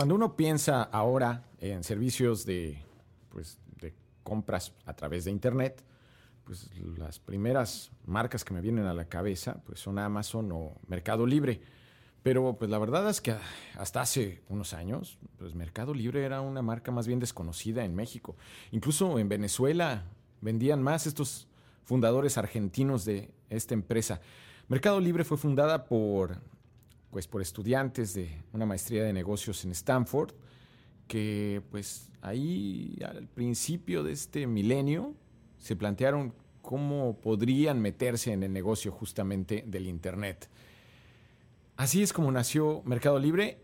Cuando uno piensa ahora en servicios de, pues, de compras a través de Internet, pues las primeras marcas que me vienen a la cabeza pues, son Amazon o Mercado Libre. Pero pues la verdad es que hasta hace unos años, pues Mercado Libre era una marca más bien desconocida en México. Incluso en Venezuela vendían más estos fundadores argentinos de esta empresa. Mercado Libre fue fundada por, pues, por estudiantes de una maestría de negocios en Stanford, que pues ahí al principio de este milenio se plantearon cómo podrían meterse en el negocio justamente del Internet. Así es como nació Mercado Libre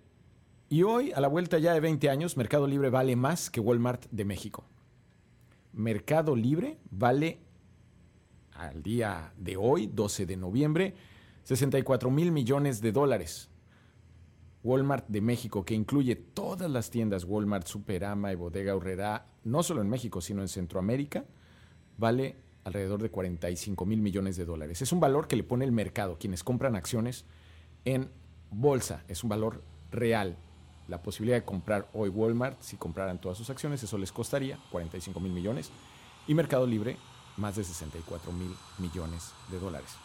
y hoy, a la vuelta ya de 20 años, Mercado Libre vale más que Walmart de México. Mercado Libre vale al día de hoy, 12 de noviembre, 64 mil millones de dólares. Walmart de México, que incluye todas las tiendas Walmart, Superama y Bodega Urrera, no solo en México, sino en Centroamérica, vale alrededor de 45 mil millones de dólares. Es un valor que le pone el mercado, quienes compran acciones en bolsa. Es un valor real. La posibilidad de comprar hoy Walmart, si compraran todas sus acciones, eso les costaría 45 mil millones. Y Mercado Libre, más de 64 mil millones de dólares.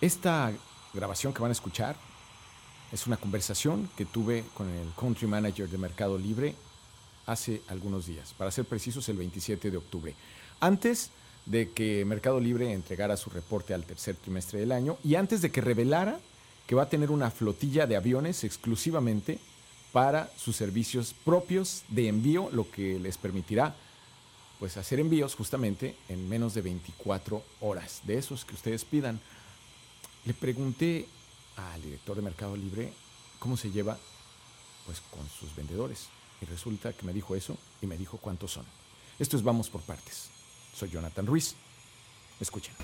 Esta grabación que van a escuchar es una conversación que tuve con el country manager de Mercado Libre hace algunos días, para ser precisos el 27 de octubre. Antes de que Mercado Libre entregara su reporte al tercer trimestre del año y antes de que revelara que va a tener una flotilla de aviones exclusivamente para sus servicios propios de envío, lo que les permitirá pues hacer envíos justamente en menos de 24 horas, de esos que ustedes pidan. Le pregunté al director de Mercado Libre cómo se lleva pues con sus vendedores y resulta que me dijo eso y me dijo cuántos son. Esto es vamos por partes. Soy Jonathan Ruiz. Escuchen.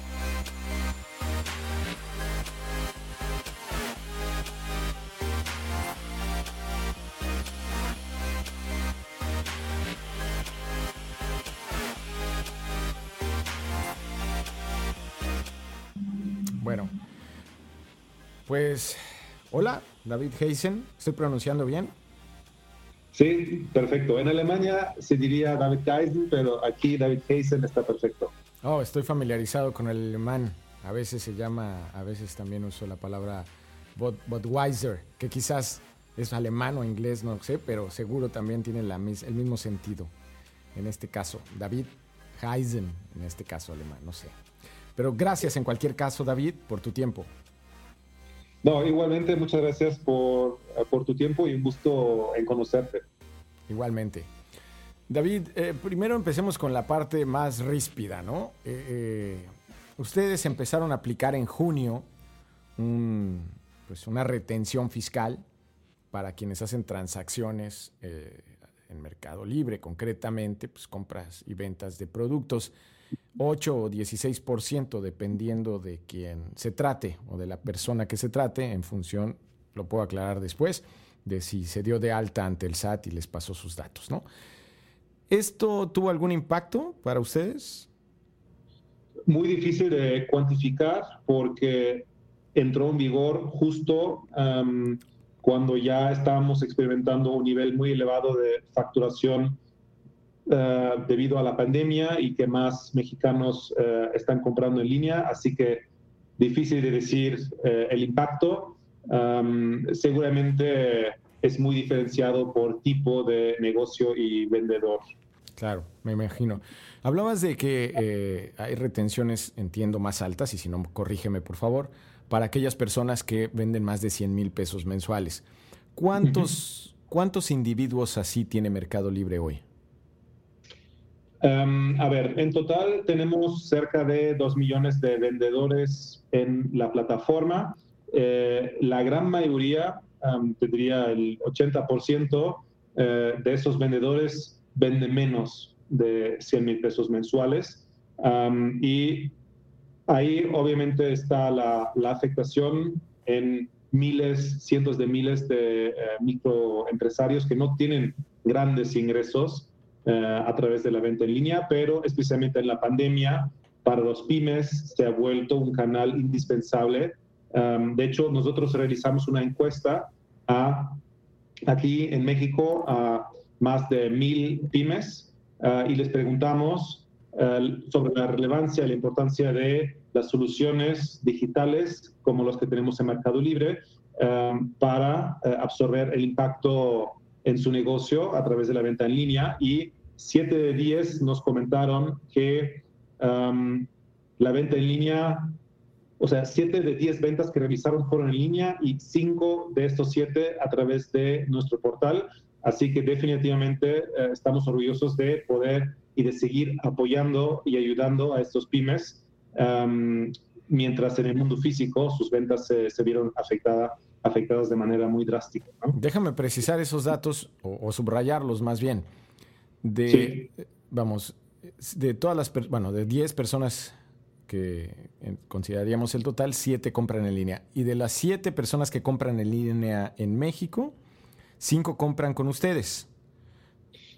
Bueno, pues hola, David Heisen, ¿estoy pronunciando bien? Sí, perfecto. En Alemania se diría David Heisen, pero aquí David Heisen está perfecto. Oh, estoy familiarizado con el alemán. A veces se llama, a veces también uso la palabra Budweiser, que quizás es alemán o inglés, no sé, pero seguro también tiene la, el mismo sentido. En este caso, David Heisen, en este caso alemán, no sé. Pero gracias en cualquier caso, David, por tu tiempo. No, igualmente, muchas gracias por, por tu tiempo y un gusto en conocerte. Igualmente. David, eh, primero empecemos con la parte más ríspida, ¿no? Eh, eh, ustedes empezaron a aplicar en junio pues una retención fiscal para quienes hacen transacciones en Mercado Libre, concretamente, pues compras y ventas de productos. 8 o 16%, dependiendo de quién se trate o de la persona que se trate, en función, lo puedo aclarar después, de si se dio de alta ante el SAT y les pasó sus datos, ¿no? ¿Esto tuvo algún impacto para ustedes? Muy difícil de cuantificar porque entró en vigor justo cuando ya estábamos experimentando un nivel muy elevado de facturación eh, debido a la pandemia y que más mexicanos eh, están comprando en línea, así que difícil de decir eh, el impacto. seguramente es muy diferenciado por tipo de negocio y vendedor. Claro, me imagino. Hablabas de que hay retenciones, entiendo, más altas, y si no, corrígeme por favor, para aquellas personas que venden más de 100 mil pesos mensuales. ¿Cuántos, ¿Cuántos individuos así tiene Mercado Libre hoy? Em, a ver, en total tenemos cerca de 2 millones de vendedores en la plataforma. Eh, la gran mayoría, um, tendría el 80% eh, de esos vendedores venden menos de 100 mil pesos mensuales. y ahí obviamente está la, afectación en miles, cientos de miles de eh, microempresarios que no tienen grandes ingresos a través de la venta en línea, pero especialmente en la pandemia, para los pymes se ha vuelto un canal indispensable. Um, de hecho, nosotros realizamos una encuesta a aquí en México a más de mil pymes ah, y les preguntamos ah, sobre la relevancia y la importancia de las soluciones digitales como los que tenemos en Mercado Libre ah, para absorber el impacto en su negocio a través de la venta en línea y 7 de 10 nos comentaron que la venta en línea o sea, siete de diez ventas que revisaron fueron en línea y cinco de estos siete a través de nuestro portal. Así que definitivamente eh, estamos orgullosos de poder y de seguir apoyando y ayudando a estos pymes, mientras en el mundo físico sus ventas se, vieron afectada, afectadas de manera muy drástica. Déjame precisar esos datos o, subrayarlos más bien. De, vamos, de todas las, bueno, de 10 personas que consideraríamos el total, siete compran en línea. Y de las siete personas que compran en línea en México, cinco compran con ustedes.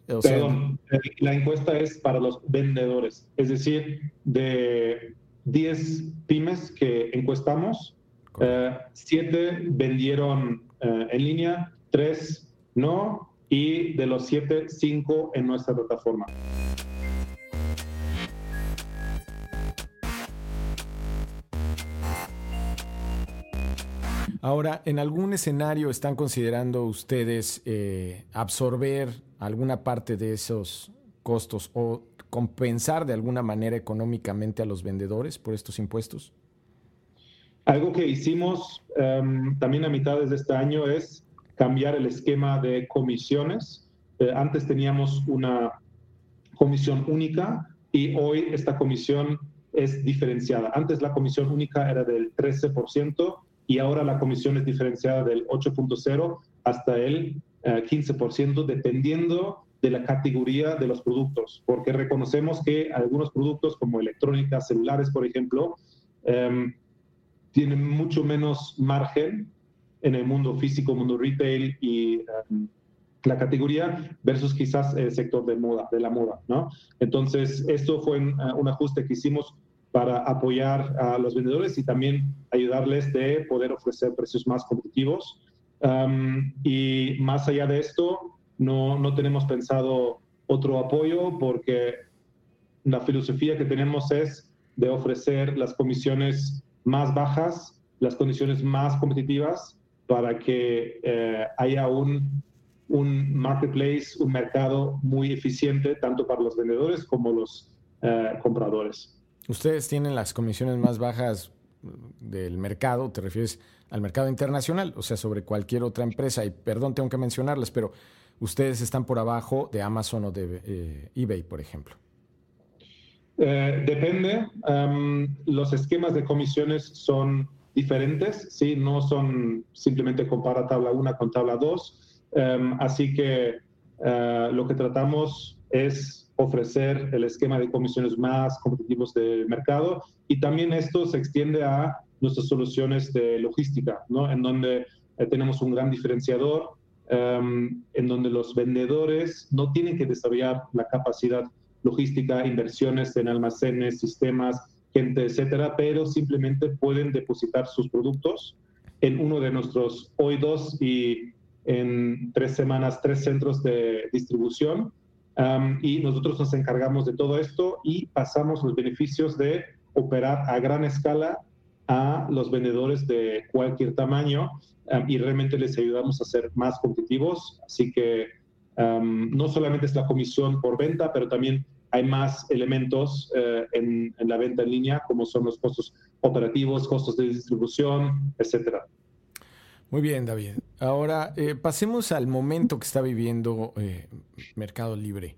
Perdón, la encuesta es para los vendedores. Es decir, de 10 pymes que encuestamos, eh, siete vendieron eh, en línea, tres no, y de los siete, cinco en nuestra plataforma. Ahora, ¿en algún escenario están considerando ustedes eh, absorber alguna parte de esos costos o compensar de alguna manera económicamente a los vendedores por estos impuestos? Algo que hicimos em, también a mitad de este año es cambiar el esquema de comisiones. Eh, antes teníamos una comisión única y hoy esta comisión es diferenciada. Antes la comisión única era del 13% y ahora la comisión es diferenciada del 8.0 hasta el 15%, eh, dependiendo de la categoría de los productos, porque reconocemos que algunos productos como electrónica, celulares, por ejemplo, em, tienen mucho menos margen en el mundo físico, mundo retail y em, la categoría versus quizás el sector de moda, de la moda, ¿no? Entonces, esto fue eh, un ajuste que hicimos para apoyar a los vendedores y también ayudarles de poder ofrecer precios más competitivos. y más allá de esto, no, no tenemos pensado otro apoyo porque la filosofía que tenemos es de ofrecer las comisiones más bajas, las condiciones más competitivas para que eh, haya un, un marketplace, un mercado muy eficiente tanto para los vendedores como los eh, compradores. Ustedes tienen las comisiones más bajas del mercado, te refieres al mercado internacional, o sea, sobre cualquier otra empresa. Y perdón, tengo que mencionarlas, pero ustedes están por abajo de Amazon o de eh, eBay, por ejemplo. Eh, depende. los esquemas de comisiones son diferentes, ¿sí? No son simplemente compara tabla 1 con tabla 2. así que eh, lo que tratamos es ofrecer el esquema de comisiones más competitivos del mercado y también esto se extiende a nuestras soluciones de logística, ¿no? en donde eh, tenemos un gran diferenciador, em, en donde los vendedores no tienen que desarrollar la capacidad logística, inversiones en almacenes, sistemas, gente, etcétera, pero simplemente pueden depositar sus productos en uno de nuestros hoy dos y en tres semanas tres centros de distribución y nosotros nos encargamos de todo esto y pasamos los beneficios de operar a gran escala a los vendedores de cualquier tamaño y realmente les ayudamos a ser más competitivos. Así que no solamente es la comisión por venta, pero también hay más elementos eh, en, la venta en línea, como son los costos operativos, costos de distribución, etcétera. Muy bien, David. Ahora eh, pasemos al momento que está viviendo eh, Mercado Libre.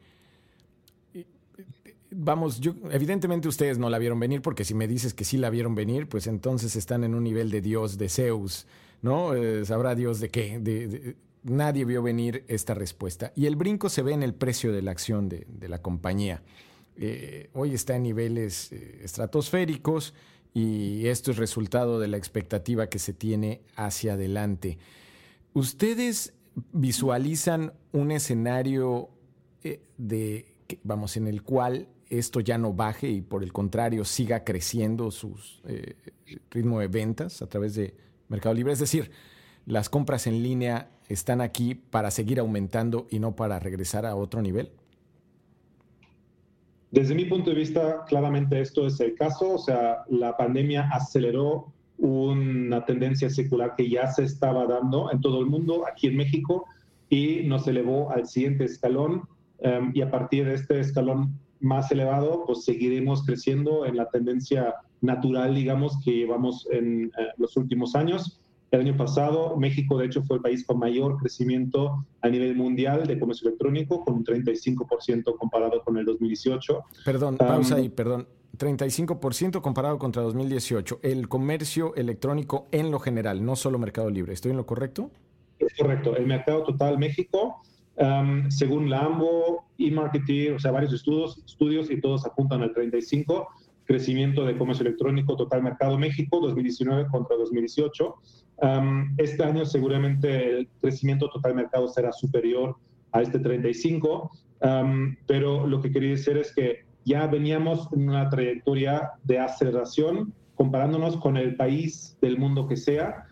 Vamos, evidentemente ustedes no la vieron venir, porque si me dices que sí la vieron venir, pues entonces están en un nivel de Dios, de Zeus, ¿no? Sabrá Dios de qué. Nadie vio venir esta respuesta. Y el brinco se ve en el precio de la acción de, la compañía. hoy está en niveles estratosféricos y esto es resultado de la expectativa que se tiene hacia adelante. ¿Ustedes visualizan un escenario eh, de, vamos, en el cual esto ya no baje y por el contrario siga creciendo su eh, ritmo de ventas a través de Mercado Libre? Es decir, las compras en línea están aquí para seguir aumentando y no para regresar a otro nivel? Desde mi punto de vista, claramente esto es el caso. O sea, la pandemia aceleró una tendencia secular que ya se estaba dando en todo el mundo, aquí en México, y nos elevó al siguiente escalón. Em, y a partir de este escalón más elevado, pues seguiremos creciendo en la tendencia natural, digamos, que llevamos en eh, los últimos años. El año pasado, México, de hecho, fue el país con mayor crecimiento a nivel mundial de comercio electrónico, con un 35% comparado con el 2018. Perdón, pausa ahí, perdón. 35% comparado contra 2018. El comercio electrónico en lo general, no solo Mercado Libre. ¿Estoy en lo correcto? Es correcto. El mercado total México, según la AMBO, e-marketing, o sea, varios estudios, estudios y todos apuntan al 35 crecimiento de comercio electrónico total mercado México 2019 contra 2018. Este año seguramente el crecimiento total mercado será superior a este 35, pero lo que quería decir es que ya veníamos en una trayectoria de aceleración comparándonos con el país del mundo que sea.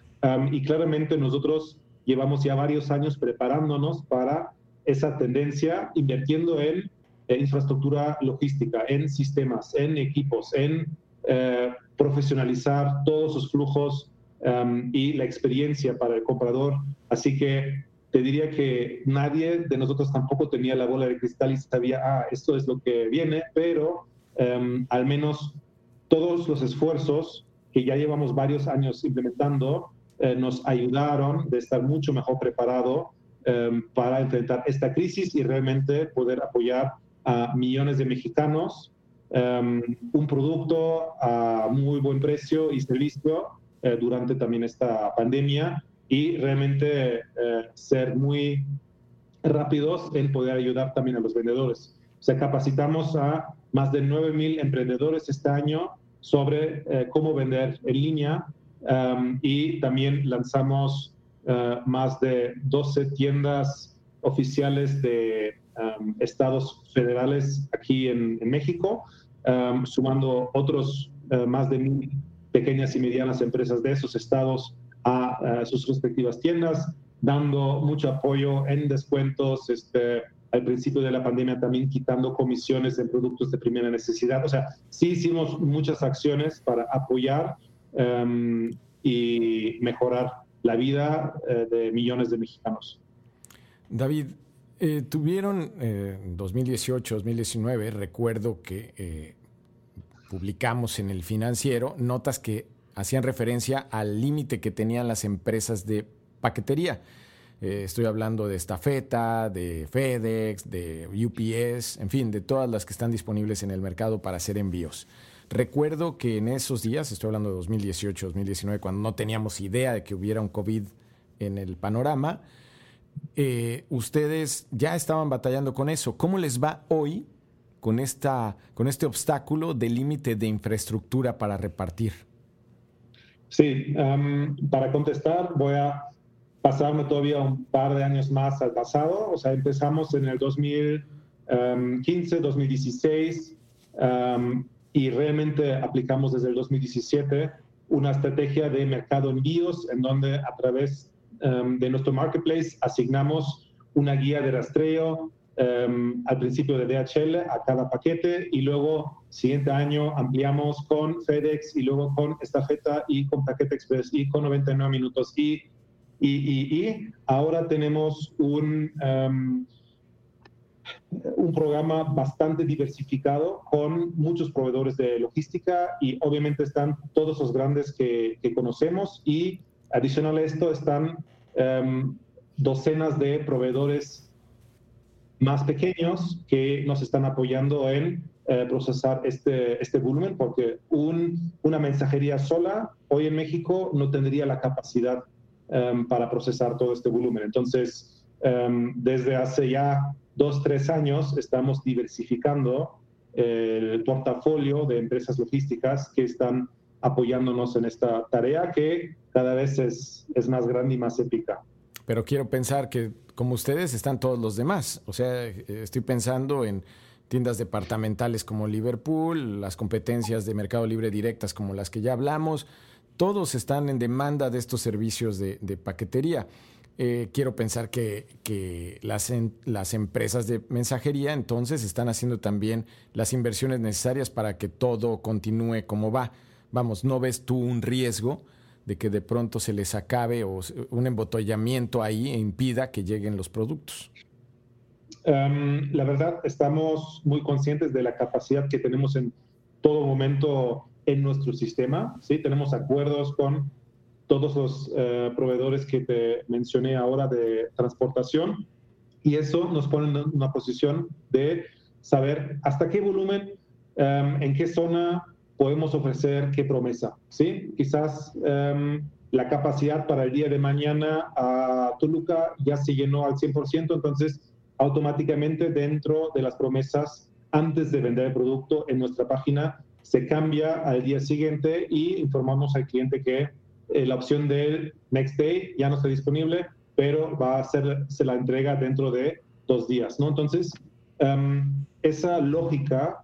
Y claramente nosotros llevamos ya varios años preparándonos para esa tendencia, invirtiendo en en infraestructura logística, en sistemas, en equipos, en eh, profesionalizar todos sus flujos um, y la experiencia para el comprador. Así que te diría que nadie de nosotros tampoco tenía la bola de cristal y sabía, ah, esto es lo que viene, pero um, al menos todos los esfuerzos que ya llevamos varios años implementando eh, nos ayudaron de estar mucho mejor preparado um, para enfrentar esta crisis y realmente poder apoyar a millones de mexicanos em, un producto a muy buen precio y servicio eh, durante también esta pandemia y realmente eh, ser muy rápidos en poder ayudar también a los vendedores. O sea, capacitamos a más de 9.000 emprendedores este año sobre eh, cómo vender en línea em, y también lanzamos más de 12 tiendas oficiales de Um, estados federales aquí en, México, um, sumando otros uh, más de mil pequeñas y medianas empresas de esos estados a, sus respectivas tiendas, dando mucho apoyo en descuentos, este, al principio de la pandemia también quitando comisiones en productos de primera necesidad. O sea, sí hicimos muchas acciones para apoyar um, y mejorar la vida uh, de millones de mexicanos. David, eh, tuvieron eh, 2018, 2019, recuerdo que eh, publicamos en el financiero notas que hacían referencia al límite que tenían las empresas de paquetería. Eh, estoy hablando de Estafeta, de FedEx, de UPS, en fin, de todas las que están disponibles en el mercado para hacer envíos. Recuerdo que en esos días, estoy hablando de 2018, 2019, cuando no teníamos idea de que hubiera un COVID en el panorama, eh, ustedes ya estaban batallando con eso. ¿Cómo les va hoy con, esta, con este obstáculo de límite de infraestructura para repartir? Sí, para contestar voy a pasarme todavía un par de años más al pasado. O sea, empezamos en el 2015, 2016 y realmente aplicamos desde el 2017 una estrategia de mercado envíos en donde a través Em, de nuestro marketplace asignamos una guía de rastreo em, al principio de DHL a cada paquete y luego siguiente año ampliamos con FedEx y luego con Estafeta y con Paquete Express y con 99 minutos y, y, y, ahora tenemos un, em, un programa bastante diversificado con muchos proveedores de logística y obviamente están todos los grandes que, que conocemos y Adicional a esto están em, docenas de proveedores más pequeños que nos están apoyando en eh, procesar este, este volumen, porque una mensajería sola hoy en México no tendría la capacidad em, para procesar todo este volumen. Entonces, em, desde hace ya dos, tres años estamos diversificando el portafolio de empresas logísticas que están apoyándonos en esta tarea que cada vez es, es más grande y más épica. Pero quiero pensar que como ustedes están todos los demás. O sea, estoy pensando en tiendas departamentales como Liverpool, las competencias de Mercado Libre directas como las que ya hablamos, todos están en demanda de estos servicios de, paquetería. Eh, quiero pensar que, las, las, empresas de mensajería entonces están haciendo también las inversiones necesarias para que todo continúe como va. Vamos, ¿no ves tú un riesgo de que de pronto se les acabe o un embotellamiento ahí e impida que lleguen los productos? Em, la verdad, estamos muy conscientes de la capacidad que tenemos en todo momento en nuestro sistema. ¿sí? Tenemos acuerdos con todos los eh, proveedores que te mencioné ahora de transportación y eso nos pone en una posición de saber hasta qué volumen, em, en qué zona podemos ofrecer qué promesa. ¿sí? Quizás em, la capacidad para el día de mañana a Toluca ya se llenó al 100%, entonces automáticamente dentro de las promesas antes de vender el producto en nuestra página se cambia al día siguiente y informamos al cliente que eh, la opción del next day ya no está disponible, pero va a ser se la entrega dentro de dos días, ¿no? Entonces, em, esa lógica,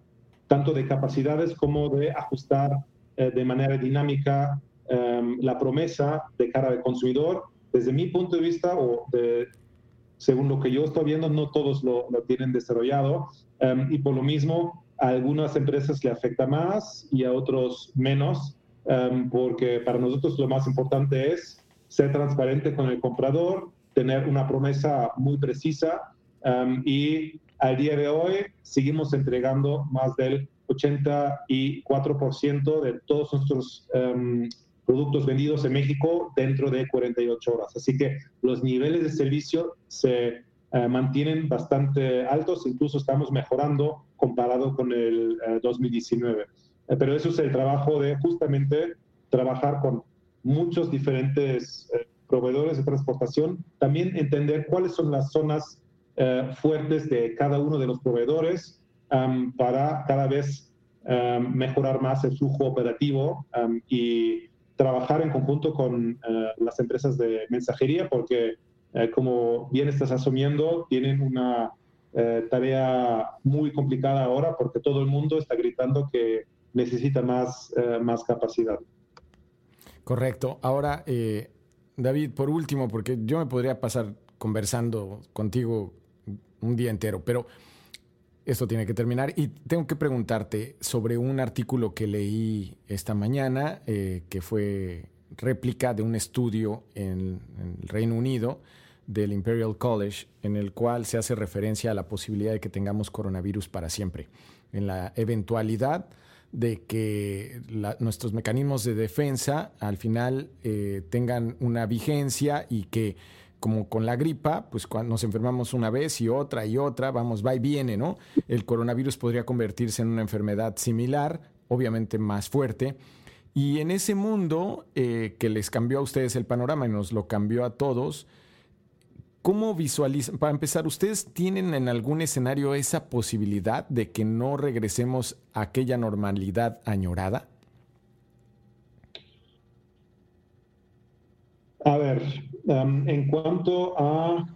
tanto de capacidades como de ajustar eh, de manera dinámica em, la promesa de cara al consumidor, desde mi punto de vista o de, según lo que yo estoy viendo, no todos lo, tienen desarrollado em, y por lo mismo a algunas empresas le afecta más y a otros menos, em, porque para nosotros lo más importante es ser transparente con el comprador, tener una promesa muy precisa em, y al día de hoy seguimos entregando más del 84% de todos nuestros productos vendidos en México dentro de 48 horas. Así que los niveles de servicio se eh, mantienen bastante altos, incluso estamos mejorando comparado con el 2019. Eh, eh, pero eso es el trabajo de justamente trabajar con muchos diferentes proveedores de transportación, también entender cuáles son las zonas fuertes de cada uno de los proveedores para cada vez mejorar más el flujo operativo y trabajar en conjunto con eh, las empresas de mensajería porque, eh, como bien estás asumiendo, tienen una eh, tarea muy complicada ahora porque todo el mundo está gritando que necesita más, más capacidad. Correcto. Ahora, David, por último, porque yo me podría pasar conversando contigo un día entero, pero esto tiene que terminar. Y tengo que preguntarte sobre un artículo que leí esta mañana, eh, que fue réplica de un estudio en, el Reino Unido del Imperial College, en el cual se hace referencia a la posibilidad de que tengamos coronavirus para siempre, en la eventualidad de que nuestros mecanismos de defensa al final eh, tengan una vigencia y que como con la gripa, pues cuando nos enfermamos una vez y otra y otra, vamos, va y viene, ¿no? El coronavirus podría convertirse en una enfermedad similar, obviamente más fuerte. Y en ese mundo eh, que les cambió a ustedes el panorama y nos lo cambió a todos, ¿cómo visualizan? Para empezar, ¿ustedes tienen en algún escenario esa posibilidad de que no regresemos a aquella normalidad añorada? A ver, em, en cuanto a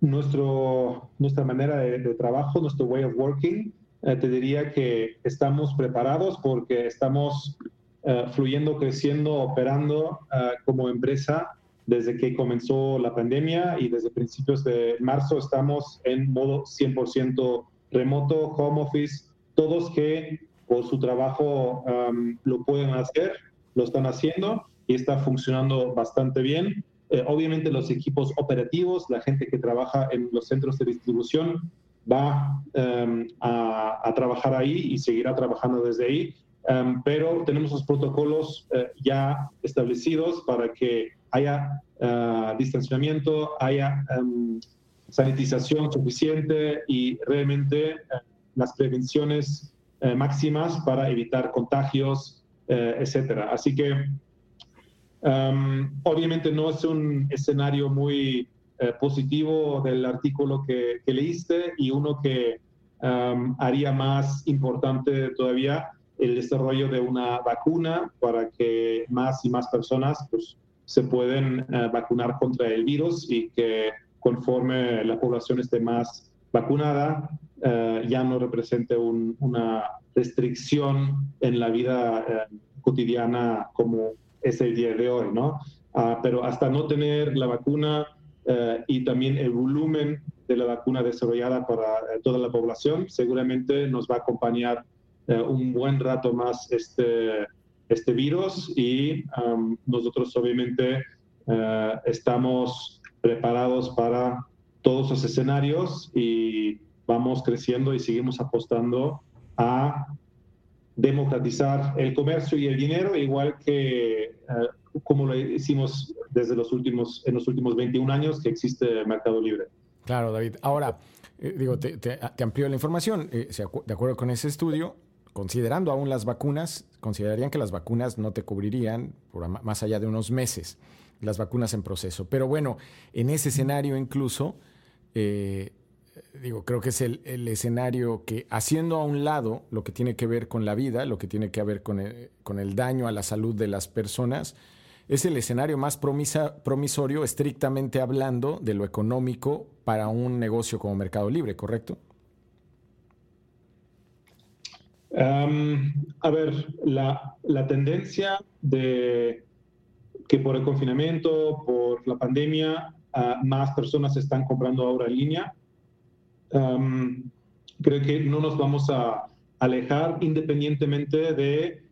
nuestro, nuestra manera de, trabajo, nuestro way of working, eh, te diría que estamos preparados porque estamos eh, fluyendo, creciendo, operando eh, como empresa desde que comenzó la pandemia y desde principios de marzo estamos en modo 100% remoto, home office, todos que por su trabajo em, lo pueden hacer, lo están haciendo y está funcionando bastante bien. Eh, obviamente los equipos operativos, la gente que trabaja en los centros de distribución va em, a, trabajar ahí y seguirá trabajando desde ahí, em, pero tenemos los protocolos eh, ya establecidos para que haya uh, distanciamiento, haya em, sanitización suficiente y realmente las prevenciones máximas para evitar contagios, etcétera. Así que obviamente no es un escenario muy eh, positivo del artículo que, leíste y uno que haría más importante todavía el desarrollo de una vacuna para que más y más personas pues, se pueden eh, vacunar contra el virus y que conforme la población esté más vacunada, eh, ya no represente una restricción en la vida cotidiana como es el día de hoy, ¿no? Ah, pero hasta no tener la vacuna eh, y también el volumen de la vacuna desarrollada para eh, toda la población, seguramente nos va a acompañar eh, un buen rato más este, este virus y nosotros obviamente estamos preparados para todos los escenarios y vamos creciendo y seguimos apostando a democratizar el comercio y el dinero, igual que como lo hicimos desde los últimos, en los últimos 21 años que existe Mercado Libre. Claro, David. Ahora, eh, digo, te, te, amplío la información. Eh, de acuerdo con ese estudio, considerando aún las vacunas, considerarían que las vacunas no te cubrirían por más allá de unos meses, las vacunas en proceso. Pero bueno, en ese escenario incluso, eh, digo, creo que es el, escenario que, haciendo a un lado lo que tiene que ver con la vida, lo que tiene que ver con con el daño a la salud de las personas, es el escenario más promisorio, estrictamente hablando, de lo económico para un negocio como Mercado Libre, ¿correcto? a ver, la, tendencia de que por el confinamiento, por la pandemia, más personas están comprando ahora en línea, creo que no nos vamos a alejar independientemente de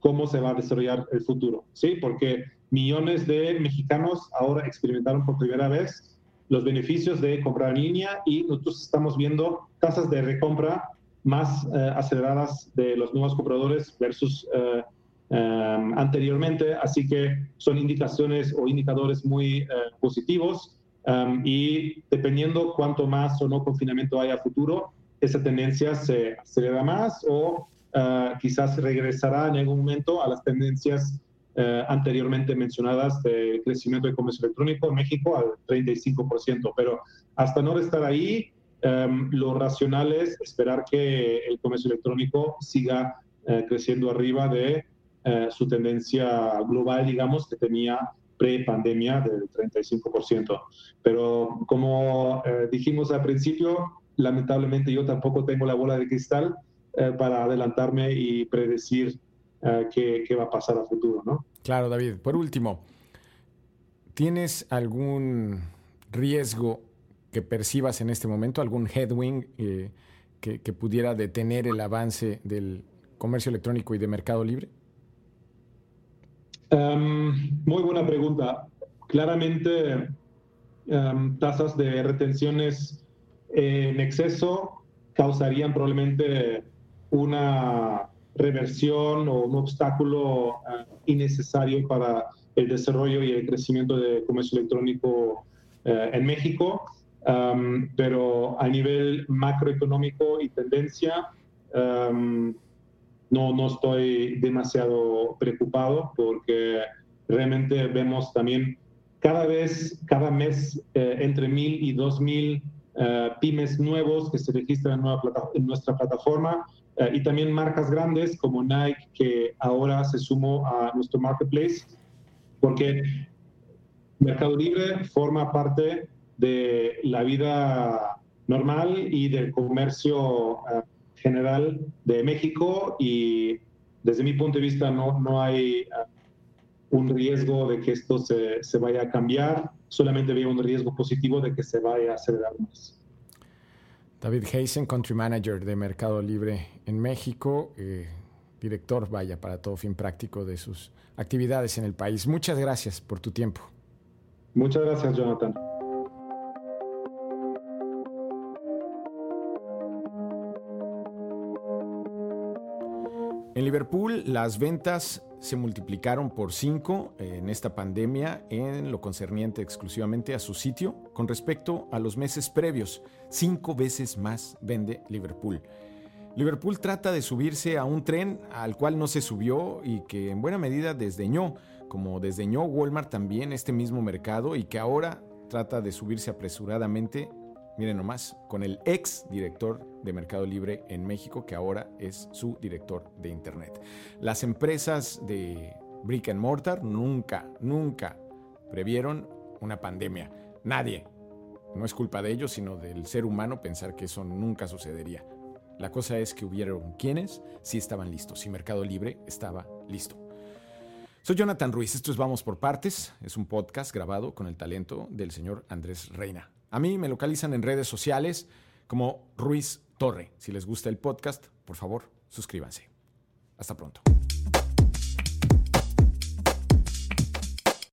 cómo se va a desarrollar el futuro, ¿sí? Porque millones de mexicanos ahora experimentaron por primera vez los beneficios de comprar en línea y nosotros estamos viendo tasas de recompra más eh, aceleradas de los nuevos compradores versus eh, em, anteriormente, así que son indicaciones o indicadores muy eh, positivos em, y dependiendo cuánto más o no confinamiento haya a futuro, esa tendencia se acelera más o Ah, quizás regresará en algún momento a las tendencias eh, anteriormente mencionadas de crecimiento de comercio electrónico en México al 35%, pero hasta no estar ahí, em, lo racional es esperar que el comercio electrónico siga eh, creciendo arriba de eh, su tendencia global, digamos, que tenía pre-pandemia del 35%. Pero como dijimos al principio, lamentablemente yo tampoco tengo la bola de cristal, eh, para adelantarme y predecir eh, qué, va a pasar a futuro, ¿no? Claro, David. Por último, ¿tienes algún riesgo que percibas en este momento, algún headwind eh, que, pudiera detener el avance del comercio electrónico y de mercado libre? Em, muy buena pregunta. Claramente, em, tasas de retenciones en exceso causarían probablemente una reversión o un obstáculo eh, innecesario para el desarrollo y el crecimiento del comercio electrónico eh, en México. Um, pero a nivel macroeconómico y tendencia, um, no, no estoy demasiado preocupado porque realmente vemos también cada vez, cada mes, eh, entre mil y dos mil pymes nuevos que se registran en, nuestra plataforma eh, y también marcas grandes como Nike, que ahora se sumó a nuestro marketplace, porque Mercado Libre forma parte de la vida normal y del comercio eh, general de México y desde mi punto de vista no, no hay eh, un riesgo de que esto se, se vaya a cambiar, solamente veo un riesgo positivo de que se vaya a acelerar más. David Heisen, Country Manager de Mercado Libre en México, eh, director, vaya, para todo fin práctico de sus actividades en el país. Muchas gracias por tu tiempo. Muchas gracias, Jonathan. En Liverpool, las ventas se multiplicaron por cinco en esta pandemia en lo concerniente exclusivamente a su sitio con respecto a los meses previos. Cinco veces más vende Liverpool. Liverpool trata de subirse a un tren al cual no se subió y que en buena medida desdeñó, como desdeñó Walmart también este mismo mercado y que ahora trata de subirse apresuradamente Miren nomás, con el ex director de Mercado Libre en México, que ahora es su director de Internet. Las empresas de Brick and Mortar nunca, nunca previeron una pandemia. Nadie. No es culpa de ellos, sino del ser humano pensar que eso nunca sucedería. La cosa es que hubieron quienes sí estaban listos y Mercado Libre estaba listo. Soy Jonathan Ruiz, esto es Vamos por Partes, es un podcast grabado con el talento del señor Andrés Reina. A mí me localizan en redes sociales como Ruiz Torre. Si les gusta el podcast, por favor, suscríbanse. Hasta pronto.